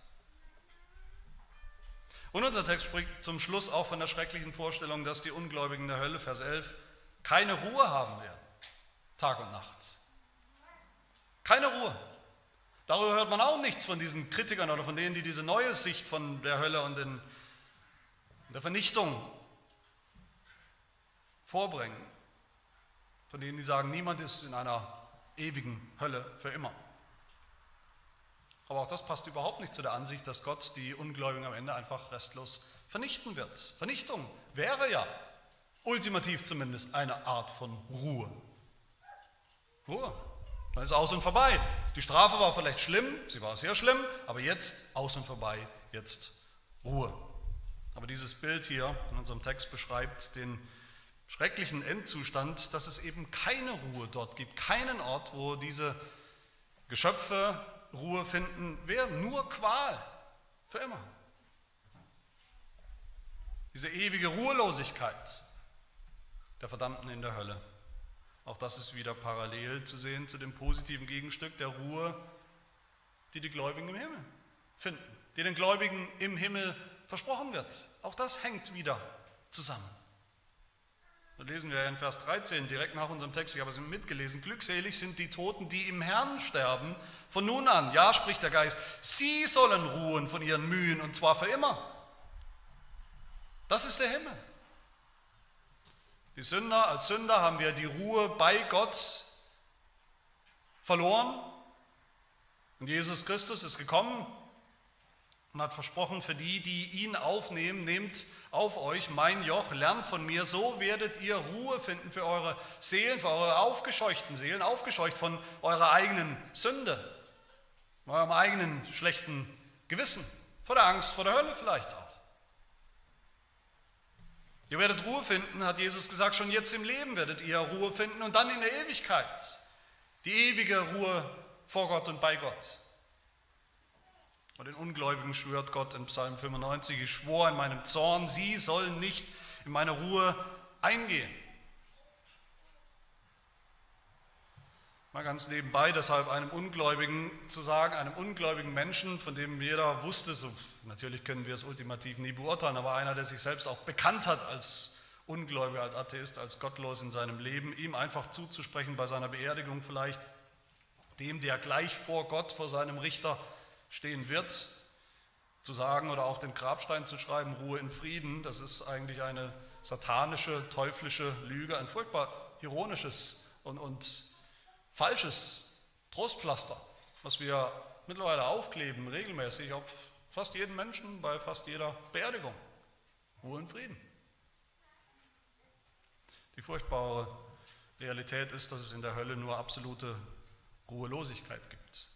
Und unser Text spricht zum Schluss auch von der schrecklichen Vorstellung, dass die Ungläubigen der Hölle, Vers 11, keine Ruhe haben werden, Tag und Nacht. Keine Ruhe. Darüber hört man auch nichts von diesen Kritikern oder von denen, die diese neue Sicht von der Hölle und den, der Vernichtung vorbringen. Von denen, die sagen, niemand ist in einer ewigen Hölle für immer. Aber auch das passt überhaupt nicht zu der Ansicht, dass Gott die Ungläubigen am Ende einfach restlos vernichten wird. Vernichtung wäre ja ultimativ zumindest eine Art von Ruhe. Ruhe. Dann ist aus und vorbei. Die Strafe war vielleicht schlimm, sie war sehr schlimm, aber jetzt aus und vorbei, jetzt Ruhe. Aber dieses Bild hier in unserem Text beschreibt den schrecklichen Endzustand, dass es eben keine Ruhe dort gibt, keinen Ort, wo diese Geschöpfe Ruhe finden werden, nur Qual für immer. Diese ewige Ruhelosigkeit der Verdammten in der Hölle. Auch das ist wieder parallel zu sehen zu dem positiven Gegenstück der Ruhe, die die Gläubigen im Himmel finden, die den Gläubigen im Himmel versprochen wird. Auch das hängt wieder zusammen. Da lesen wir in Vers 13 direkt nach unserem Text, ich habe es mitgelesen, glückselig sind die Toten, die im Herrn sterben, von nun an, ja, spricht der Geist, sie sollen ruhen von ihren Mühen und zwar für immer. Das ist der Himmel. Die Sünder, als Sünder haben wir die Ruhe bei Gott verloren. Und Jesus Christus ist gekommen, und hat versprochen, für die, die ihn aufnehmen, nehmt auf euch mein Joch, lernt von mir, so werdet ihr Ruhe finden für eure Seelen, für eure aufgescheuchten Seelen, aufgescheucht von eurer eigenen Sünde, von eurem eigenen schlechten Gewissen, vor der Angst, vor der Hölle vielleicht auch. Ihr werdet Ruhe finden, hat Jesus gesagt, schon jetzt im Leben werdet ihr Ruhe finden und dann in der Ewigkeit. Die ewige Ruhe vor Gott und bei Gott. Und den Ungläubigen schwört Gott in Psalm 95, ich schwor in meinem Zorn, sie sollen nicht in meine Ruhe eingehen. Mal ganz nebenbei, deshalb einem Ungläubigen zu sagen, einem ungläubigen Menschen, von dem jeder wusste, so, natürlich können wir es ultimativ nie beurteilen, aber einer, der sich selbst auch bekannt hat als Ungläubiger, als Atheist, als gottlos in seinem Leben, ihm einfach zuzusprechen bei seiner Beerdigung vielleicht, dem, der gleich vor Gott, vor seinem Richter stehen wird, zu sagen oder auf den Grabstein zu schreiben, Ruhe in Frieden, das ist eigentlich eine satanische, teuflische Lüge, ein furchtbar ironisches und, und falsches Trostpflaster was wir mittlerweile aufkleben, regelmäßig auf fast jeden Menschen, bei fast jeder Beerdigung. Ruhe und Frieden. Die furchtbare Realität ist, dass es in der Hölle nur absolute Ruhelosigkeit gibt.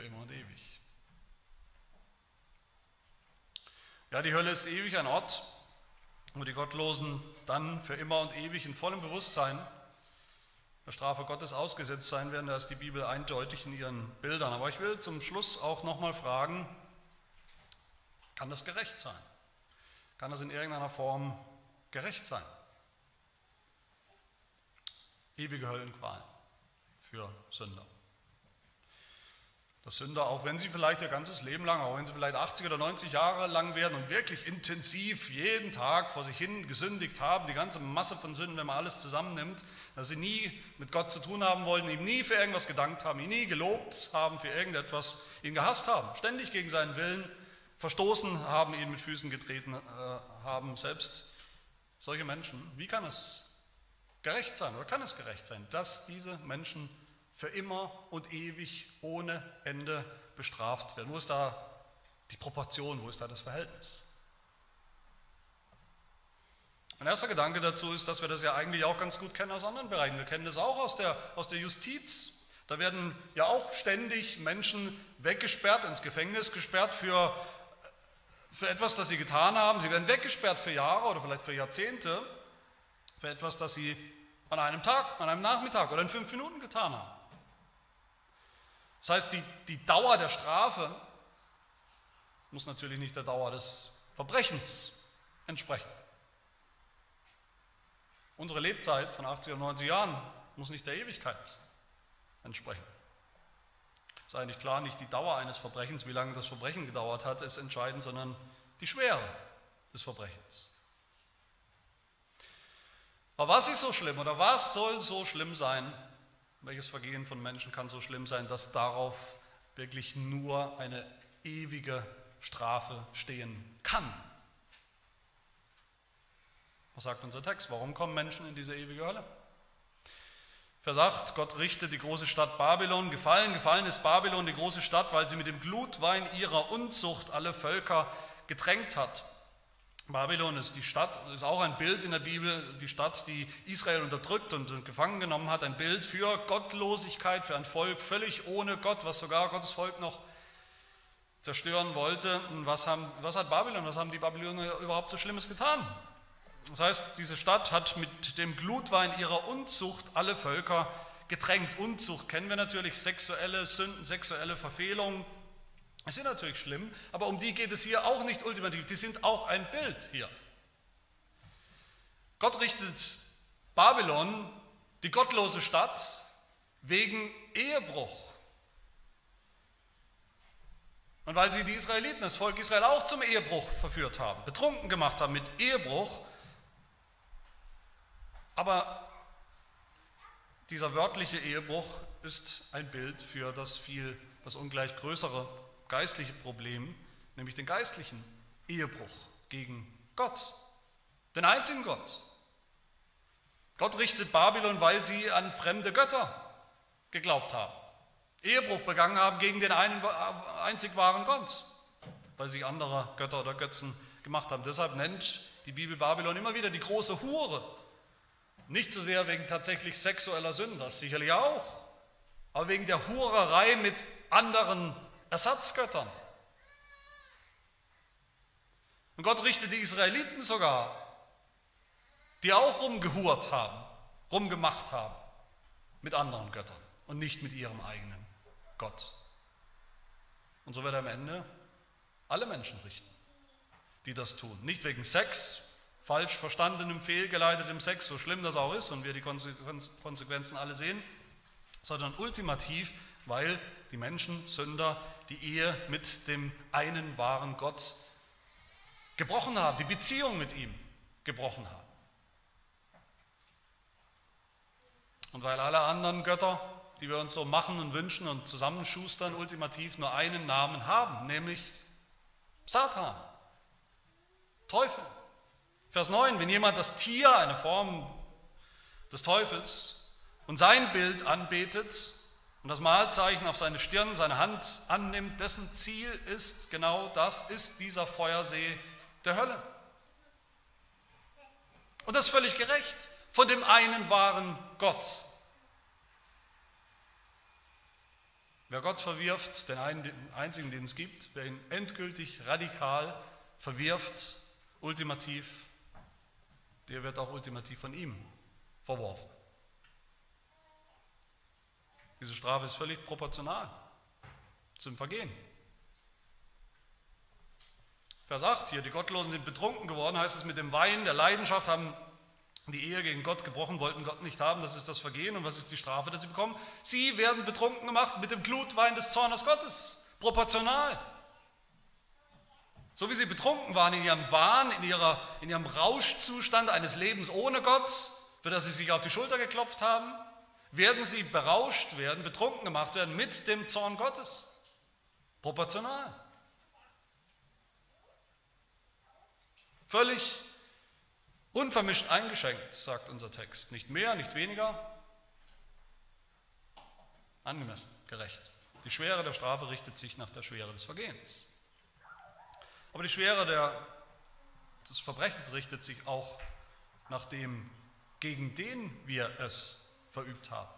Für immer und ewig. Ja, die Hölle ist ewig ein Ort, wo die Gottlosen dann für immer und ewig in vollem Bewusstsein der Strafe Gottes ausgesetzt sein werden. Da ist die Bibel eindeutig in ihren Bildern. Aber ich will zum Schluss auch nochmal fragen, kann das gerecht sein? Kann das in irgendeiner Form gerecht sein? Ewige Höllenqualen für Sünder. Dass Sünder, auch wenn sie vielleicht ihr ganzes Leben lang, auch wenn sie vielleicht 80 oder 90 Jahre lang werden und wirklich intensiv jeden Tag vor sich hin gesündigt haben, die ganze Masse von Sünden, wenn man alles zusammennimmt, dass sie nie mit Gott zu tun haben wollten, ihm nie für irgendwas gedankt haben, ihn nie gelobt haben für irgendetwas, ihn gehasst haben, ständig gegen seinen Willen verstoßen haben, ihn mit Füßen getreten äh, haben, selbst solche Menschen. Wie kann es gerecht sein oder kann es gerecht sein, dass diese Menschen für immer und ewig ohne Ende bestraft werden? Wo ist da die Proportion, wo ist da das Verhältnis? Mein erster Gedanke dazu ist, dass wir das ja eigentlich auch ganz gut kennen aus anderen Bereichen. Wir kennen das auch aus der, aus der Justiz. Da werden ja auch ständig Menschen weggesperrt, ins Gefängnis gesperrt für, für etwas, das sie getan haben. Sie werden weggesperrt für Jahre oder vielleicht für Jahrzehnte für etwas, das sie an einem Tag, an einem Nachmittag oder in fünf Minuten getan haben. Das heißt, die, die Dauer der Strafe muss natürlich nicht der Dauer des Verbrechens entsprechen. Unsere Lebzeit von 80 oder 90 Jahren muss nicht der Ewigkeit entsprechen. Ist eigentlich klar, nicht die Dauer eines Verbrechens, wie lange das Verbrechen gedauert hat, ist entscheidend, sondern die Schwere des Verbrechens. Aber was ist so schlimm oder was soll so schlimm sein, welches Vergehen von Menschen kann so schlimm sein, dass darauf wirklich nur eine ewige Strafe stehen kann? Was sagt unser Text? Warum kommen Menschen in diese ewige Hölle? Vers 8, Gott richtet die große Stadt Babylon. Gefallen, gefallen ist Babylon, die große Stadt, weil sie mit dem Glutwein ihrer Unzucht alle Völker getränkt hat. Babylon ist die Stadt, ist auch ein Bild in der Bibel, die Stadt, die Israel unterdrückt und gefangen genommen hat, ein Bild für Gottlosigkeit, für ein Volk völlig ohne Gott, was sogar Gottes Volk noch zerstören wollte. Und was, haben, was hat Babylon, was haben die Babylonier überhaupt so Schlimmes getan? Das heißt, diese Stadt hat mit dem Glutwein ihrer Unzucht alle Völker getränkt. Unzucht kennen wir natürlich, sexuelle Sünden, sexuelle Verfehlungen, die sind natürlich schlimm, aber um die geht es hier auch nicht ultimativ. Die sind auch ein Bild hier. Gott richtet Babylon, die gottlose Stadt, wegen Ehebruch. Und weil sie die Israeliten, das Volk Israel auch zum Ehebruch verführt haben, betrunken gemacht haben mit Ehebruch. Aber dieser wörtliche Ehebruch ist ein Bild für das viel, das ungleich größere geistliche Problem, nämlich den geistlichen Ehebruch gegen Gott, den einzigen Gott. Gott richtet Babylon, weil sie an fremde Götter geglaubt haben, Ehebruch begangen haben gegen den einen einzig wahren Gott, weil sie andere Götter oder Götzen gemacht haben. Deshalb nennt die Bibel Babylon immer wieder die große Hure. Nicht so sehr wegen tatsächlich sexueller Sünden, das sicherlich auch, aber wegen der Hurerei mit anderen Ersatzgöttern. Und Gott richtet die Israeliten sogar, die auch rumgehurt haben, rumgemacht haben mit anderen Göttern und nicht mit ihrem eigenen Gott. Und so wird er am Ende alle Menschen richten, die das tun. Nicht wegen Sex, falsch verstandenem, fehlgeleitetem Sex, so schlimm das auch ist und wir die Konsequenzen alle sehen, sondern ultimativ, weil die Menschen, Sünder, die Ehe mit dem einen wahren Gott gebrochen haben, die Beziehung mit ihm gebrochen haben. Und weil alle anderen Götter, die wir uns so machen und wünschen und zusammenschustern, ultimativ nur einen Namen haben, nämlich Satan, Teufel. Vers 9, wenn jemand das Tier, eine Form des Teufels, und sein Bild anbetet, und das Mahlzeichen auf seine Stirn, seine Hand annimmt, dessen Ziel ist genau das, ist dieser Feuersee der Hölle. Und das ist völlig gerecht von dem einen wahren Gott. Wer Gott verwirft, den einzigen, den es gibt, wer ihn endgültig, radikal verwirft, ultimativ, der wird auch ultimativ von ihm verworfen. Diese Strafe ist völlig proportional zum Vergehen. Vers 8 hier, die Gottlosen sind betrunken geworden, heißt es, mit dem Wein der Leidenschaft haben die Ehe gegen Gott gebrochen, wollten Gott nicht haben, das ist das Vergehen. Und was ist die Strafe, die sie bekommen? Sie werden betrunken gemacht mit dem Glutwein des Zornes Gottes, proportional. So wie sie betrunken waren in ihrem Wahn, in, ihrer, in ihrem Rauschzustand eines Lebens ohne Gott, für das sie sich auf die Schulter geklopft haben, werden sie berauscht werden, betrunken gemacht werden mit dem Zorn Gottes. Proportional. Völlig unvermischt eingeschenkt, sagt unser Text. Nicht mehr, nicht weniger. Angemessen, gerecht. Die Schwere der Strafe richtet sich nach der Schwere des Vergehens. Aber die Schwere der, des Verbrechens richtet sich auch nach dem, gegen den wir es verübt haben.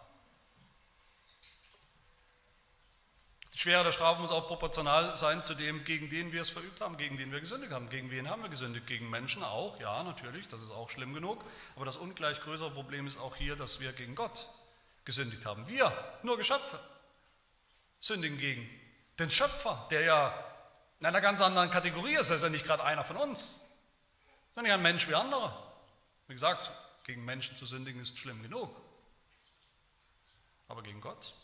Die Schwere der Strafe muss auch proportional sein zu dem, gegen den wir es verübt haben, gegen den wir gesündigt haben. Gegen wen haben wir gesündigt? Gegen Menschen auch, ja, natürlich, das ist auch schlimm genug. Aber das ungleich größere Problem ist auch hier, dass wir gegen Gott gesündigt haben. Wir, nur Geschöpfe, sündigen gegen den Schöpfer, der ja in einer ganz anderen Kategorie ist. Er ist ja nicht gerade einer von uns, sondern ein Mensch wie andere. Wie gesagt, gegen Menschen zu sündigen ist schlimm genug aber gegen Gott.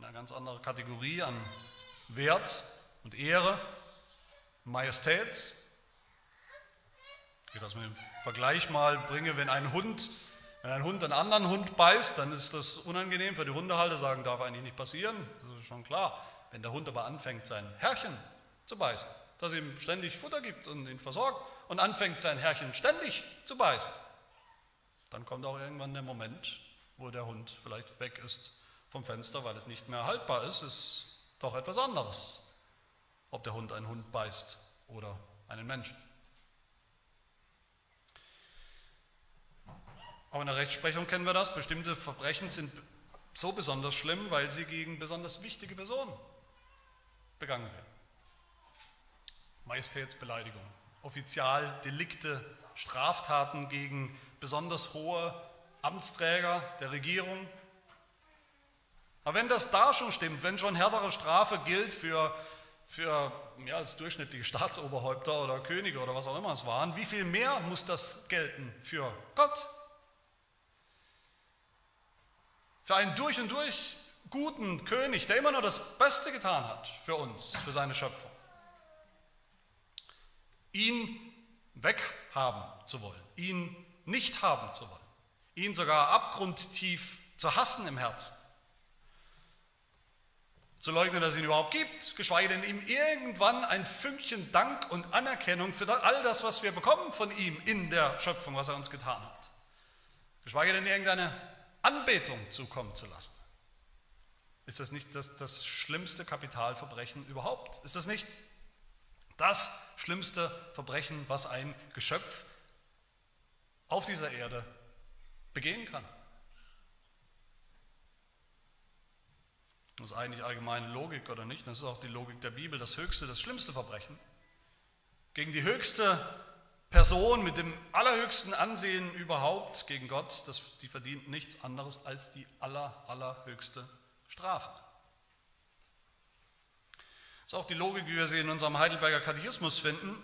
Eine ganz andere Kategorie an Wert und Ehre, Majestät. Ich das mit dem Vergleich mal bringe, wenn ein Hund, wenn ein Hund einen anderen Hund beißt, dann ist das unangenehm für die Hundehalter, sagen, darf eigentlich nicht passieren, das ist schon klar. Wenn der Hund aber anfängt, sein Herrchen zu beißen, das ihm ständig Futter gibt und ihn versorgt und anfängt, sein Herrchen ständig zu beißen, dann kommt auch irgendwann der Moment, wo der Hund vielleicht weg ist vom Fenster, weil es nicht mehr haltbar ist, ist doch etwas anderes, ob der Hund einen Hund beißt oder einen Menschen. Auch in der Rechtsprechung kennen wir das. Bestimmte Verbrechen sind so besonders schlimm, weil sie gegen besonders wichtige Personen begangen werden. Majestätsbeleidigung, Offizialdelikte, Straftaten gegen besonders hohe Amtsträger der Regierung. Aber wenn das da schon stimmt, wenn schon härtere Strafe gilt für, für ja, als durchschnittliche Staatsoberhäupter oder Könige oder was auch immer es waren, wie viel mehr muss das gelten für Gott? Für einen durch und durch guten König, der immer nur das Beste getan hat für uns, für seine Schöpfung. Ihn weghaben zu wollen, ihn nicht haben zu wollen ihn sogar abgrundtief zu hassen im Herzen, zu leugnen, dass es ihn überhaupt gibt, geschweige denn ihm irgendwann ein Fünkchen Dank und Anerkennung für all das, was wir bekommen von ihm in der Schöpfung, was er uns getan hat, geschweige denn irgendeine Anbetung zukommen zu lassen. Ist das nicht das, das schlimmste Kapitalverbrechen überhaupt? Ist das nicht das schlimmste Verbrechen, was ein Geschöpf auf dieser Erde begehen kann. Das ist eigentlich allgemeine Logik oder nicht? Das ist auch die Logik der Bibel. Das höchste, das schlimmste Verbrechen gegen die höchste Person mit dem allerhöchsten Ansehen überhaupt gegen Gott, das, die verdient nichts anderes als die aller, allerhöchste Strafe. Das ist auch die Logik, wie wir sie in unserem Heidelberger Katechismus finden.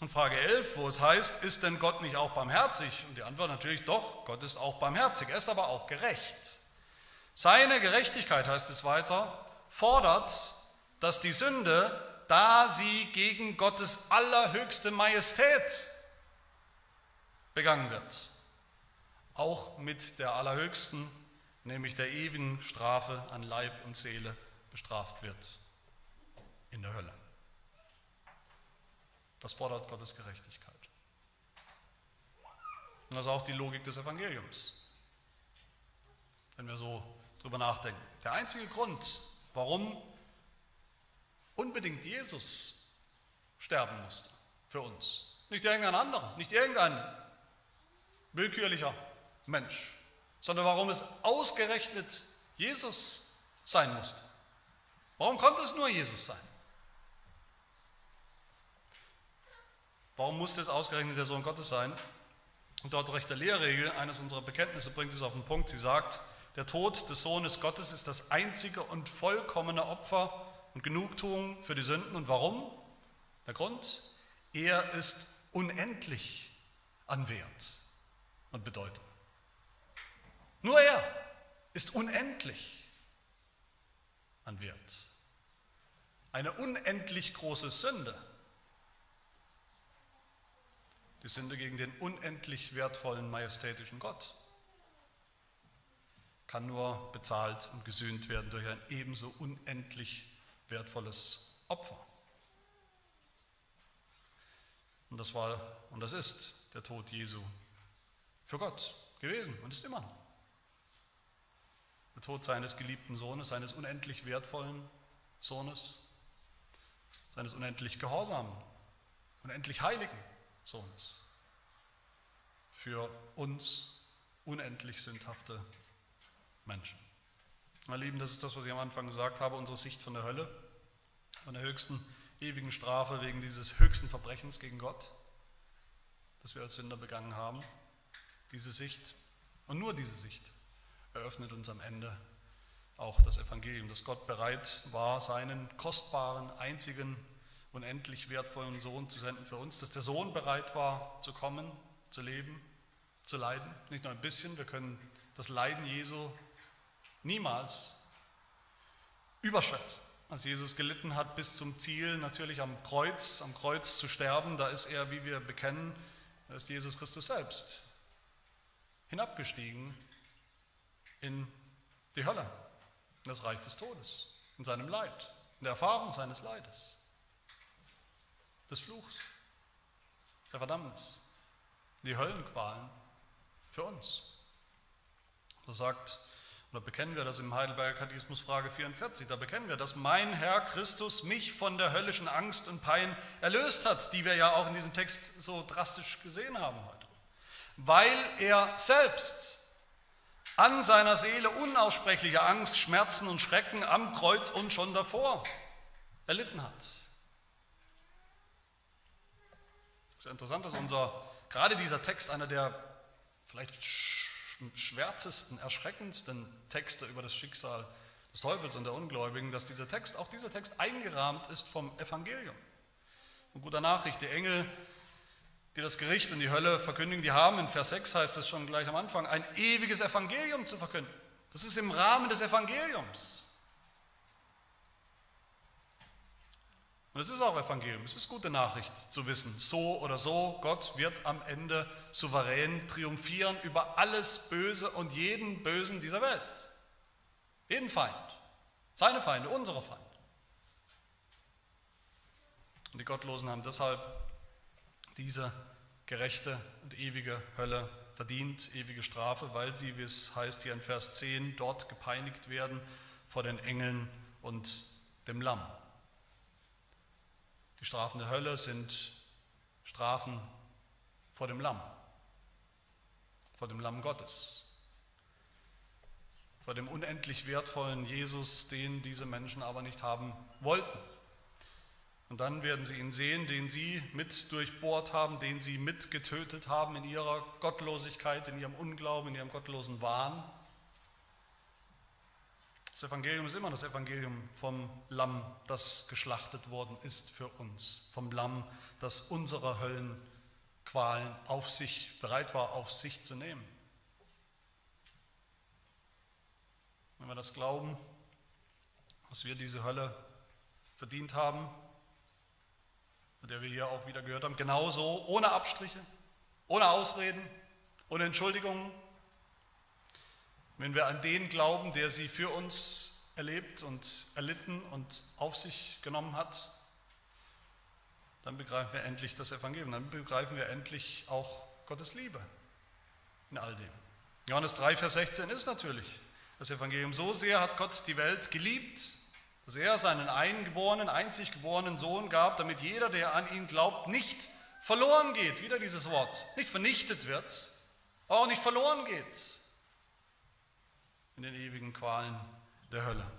Und Frage 11, wo es heißt, ist denn Gott nicht auch barmherzig? Und die Antwort natürlich doch, Gott ist auch barmherzig, er ist aber auch gerecht. Seine Gerechtigkeit, heißt es weiter, fordert, dass die Sünde, da sie gegen Gottes allerhöchste Majestät begangen wird, auch mit der allerhöchsten, nämlich der ewigen Strafe an Leib und Seele bestraft wird in der Hölle. Das fordert Gottes Gerechtigkeit. Und das ist auch die Logik des Evangeliums, wenn wir so drüber nachdenken. der einzige Grund, warum unbedingt Jesus sterben musste für uns. Nicht irgendein anderer, nicht irgendein willkürlicher Mensch, sondern warum es ausgerechnet Jesus sein musste. Warum konnte es nur Jesus sein? Warum musste es ausgerechnet der Sohn Gottes sein? Und dort rechte Lehrregel, eines unserer Bekenntnisse bringt es auf den Punkt. Sie sagt, der Tod des Sohnes Gottes ist das einzige und vollkommene Opfer und Genugtuung für die Sünden. Und warum? Der Grund, er ist unendlich an Wert und Bedeutung. Nur er ist unendlich an Wert. Eine unendlich große Sünde. Die Sünde gegen den unendlich wertvollen, majestätischen Gott kann nur bezahlt und gesühnt werden durch ein ebenso unendlich wertvolles Opfer. Und das war und das ist der Tod Jesu für Gott gewesen und ist immer noch. Der Tod seines geliebten Sohnes, seines unendlich wertvollen Sohnes, seines unendlich gehorsamen, unendlich heiligen Sohnes. Für uns unendlich sündhafte Menschen. Meine Lieben, das ist das, was ich am Anfang gesagt habe, unsere Sicht von der Hölle, von der höchsten ewigen Strafe wegen dieses höchsten Verbrechens gegen Gott, das wir als Sünder begangen haben. Diese Sicht und nur diese Sicht eröffnet uns am Ende auch das Evangelium, dass Gott bereit war, seinen kostbaren, einzigen, unendlich wertvollen Sohn zu senden für uns, dass der Sohn bereit war zu kommen, zu leben, zu leiden. Nicht nur ein bisschen, wir können das Leiden Jesu niemals überschätzen. Als Jesus gelitten hat bis zum Ziel, natürlich am Kreuz, am Kreuz zu sterben, da ist er, wie wir bekennen, da ist Jesus Christus selbst hinabgestiegen in die Hölle, in das Reich des Todes, in seinem Leid, in der Erfahrung seines Leides, des Fluchs, der Verdammnis, die Höllenqualen für uns. So sagt oder bekennen wir das im Heidelberger Katechismus Frage 44, da bekennen wir, dass mein Herr Christus mich von der höllischen Angst und Pein erlöst hat, die wir ja auch in diesem Text so drastisch gesehen haben heute. Weil er selbst an seiner Seele unaussprechliche Angst, Schmerzen und Schrecken am Kreuz und schon davor erlitten hat. Es ist interessant, dass unser, gerade dieser Text einer der vielleicht schwärzesten, erschreckendsten Texte über das Schicksal des Teufels und der Ungläubigen, dass dieser Text, auch dieser Text eingerahmt ist vom Evangelium. Von guter Nachricht, die Engel, die das Gericht und die Hölle verkündigen, die haben, in Vers 6 heißt es schon gleich am Anfang, ein ewiges Evangelium zu verkünden. Das ist im Rahmen des Evangeliums. Und es ist auch Evangelium, es ist gute Nachricht zu wissen, so oder so, Gott wird am Ende souverän triumphieren über alles Böse und jeden Bösen dieser Welt. Jeden Feind, seine Feinde, unsere Feinde. Und die Gottlosen haben deshalb diese gerechte und ewige Hölle verdient, ewige Strafe, weil sie, wie es heißt hier in Vers 10, dort gepeinigt werden vor den Engeln und dem Lamm. Die Strafen der Hölle sind Strafen vor dem Lamm, vor dem Lamm Gottes, vor dem unendlich wertvollen Jesus, den diese Menschen aber nicht haben wollten. Und dann werden sie ihn sehen, den sie mit durchbohrt haben, den sie mitgetötet haben in ihrer Gottlosigkeit, in ihrem Unglauben, in ihrem gottlosen Wahn. Das Evangelium ist immer das Evangelium vom Lamm, das geschlachtet worden ist für uns. Vom Lamm, das unsere Höllenqualen auf sich, bereit war, auf sich zu nehmen. Wenn wir das glauben, dass wir diese Hölle verdient haben, von der wir hier auch wieder gehört haben, genauso, ohne Abstriche, ohne Ausreden, ohne Entschuldigungen, wenn wir an den glauben, der sie für uns erlebt und erlitten und auf sich genommen hat, dann begreifen wir endlich das Evangelium, dann begreifen wir endlich auch Gottes Liebe in all dem. Johannes 3, Vers 16 ist natürlich das Evangelium. So sehr hat Gott die Welt geliebt, dass er seinen eingeborenen, einzig geborenen Sohn gab, damit jeder, der an ihn glaubt, nicht verloren geht, wieder dieses Wort, nicht vernichtet wird, auch nicht verloren geht in den ewigen Qualen der Hölle,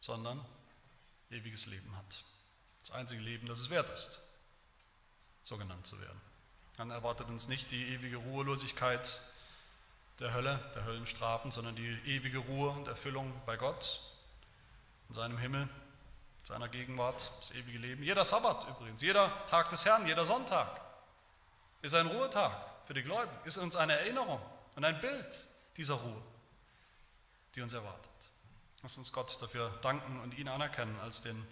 sondern ewiges Leben hat. Das einzige Leben, das es wert ist, so genannt zu werden. Dann erwartet uns nicht die ewige Ruhelosigkeit der Hölle, der Höllenstrafen, sondern die ewige Ruhe und Erfüllung bei Gott, in seinem Himmel, seiner Gegenwart, das ewige Leben. Jeder Sabbat übrigens, jeder Tag des Herrn, jeder Sonntag ist ein Ruhetag für die Gläubigen, ist uns eine Erinnerung und ein Bild dieser Ruhe, die uns erwartet. Lass uns Gott dafür danken und ihn anerkennen als den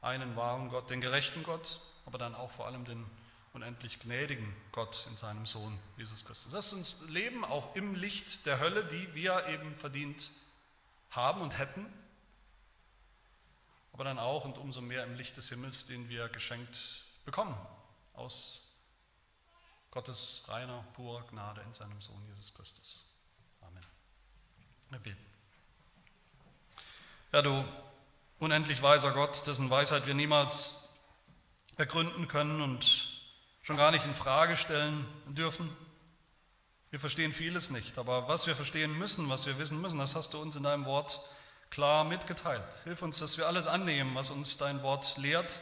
einen wahren Gott, den gerechten Gott, aber dann auch vor allem den unendlich gnädigen Gott in seinem Sohn Jesus Christus. Lass uns leben auch im Licht der Hölle, die wir eben verdient haben und hätten aber dann auch und umso mehr im Licht des Himmels, den wir geschenkt bekommen aus Gottes reiner, purer Gnade in seinem Sohn Jesus Christus. Amen. Wir beten. Ja, du unendlich weiser Gott, dessen Weisheit wir niemals ergründen können und schon gar nicht in Frage stellen dürfen. Wir verstehen vieles nicht, aber was wir verstehen müssen, was wir wissen müssen, das hast du uns in deinem Wort klar mitgeteilt. Hilf uns, dass wir alles annehmen, was uns dein Wort lehrt,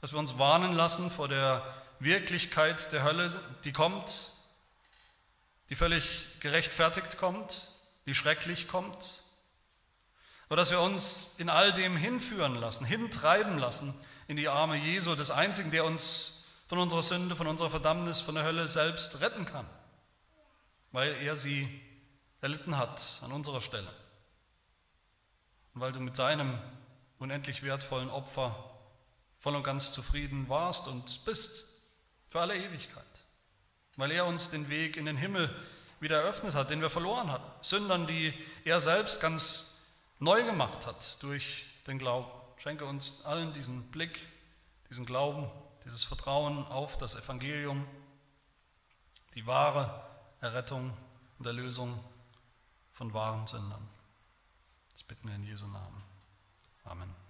dass wir uns warnen lassen vor der Wirklichkeit der Hölle, die kommt, die völlig gerechtfertigt kommt, die schrecklich kommt, aber dass wir uns in all dem hinführen lassen, hintreiben lassen in die Arme Jesu, des Einzigen, der uns von unserer Sünde, von unserer Verdammnis, von der Hölle selbst retten kann, weil er sie erlitten hat an unserer Stelle. Und weil du mit seinem unendlich wertvollen Opfer voll und ganz zufrieden warst und bist für alle Ewigkeit, weil er uns den Weg in den Himmel wieder eröffnet hat, den wir verloren hatten, Sündern, die er selbst ganz neu gemacht hat durch den Glauben. Schenke uns allen diesen Blick, diesen Glauben, dieses Vertrauen auf das Evangelium, die wahre Errettung und Erlösung von wahren Sündern. Das bitten wir in Jesu Namen. Amen.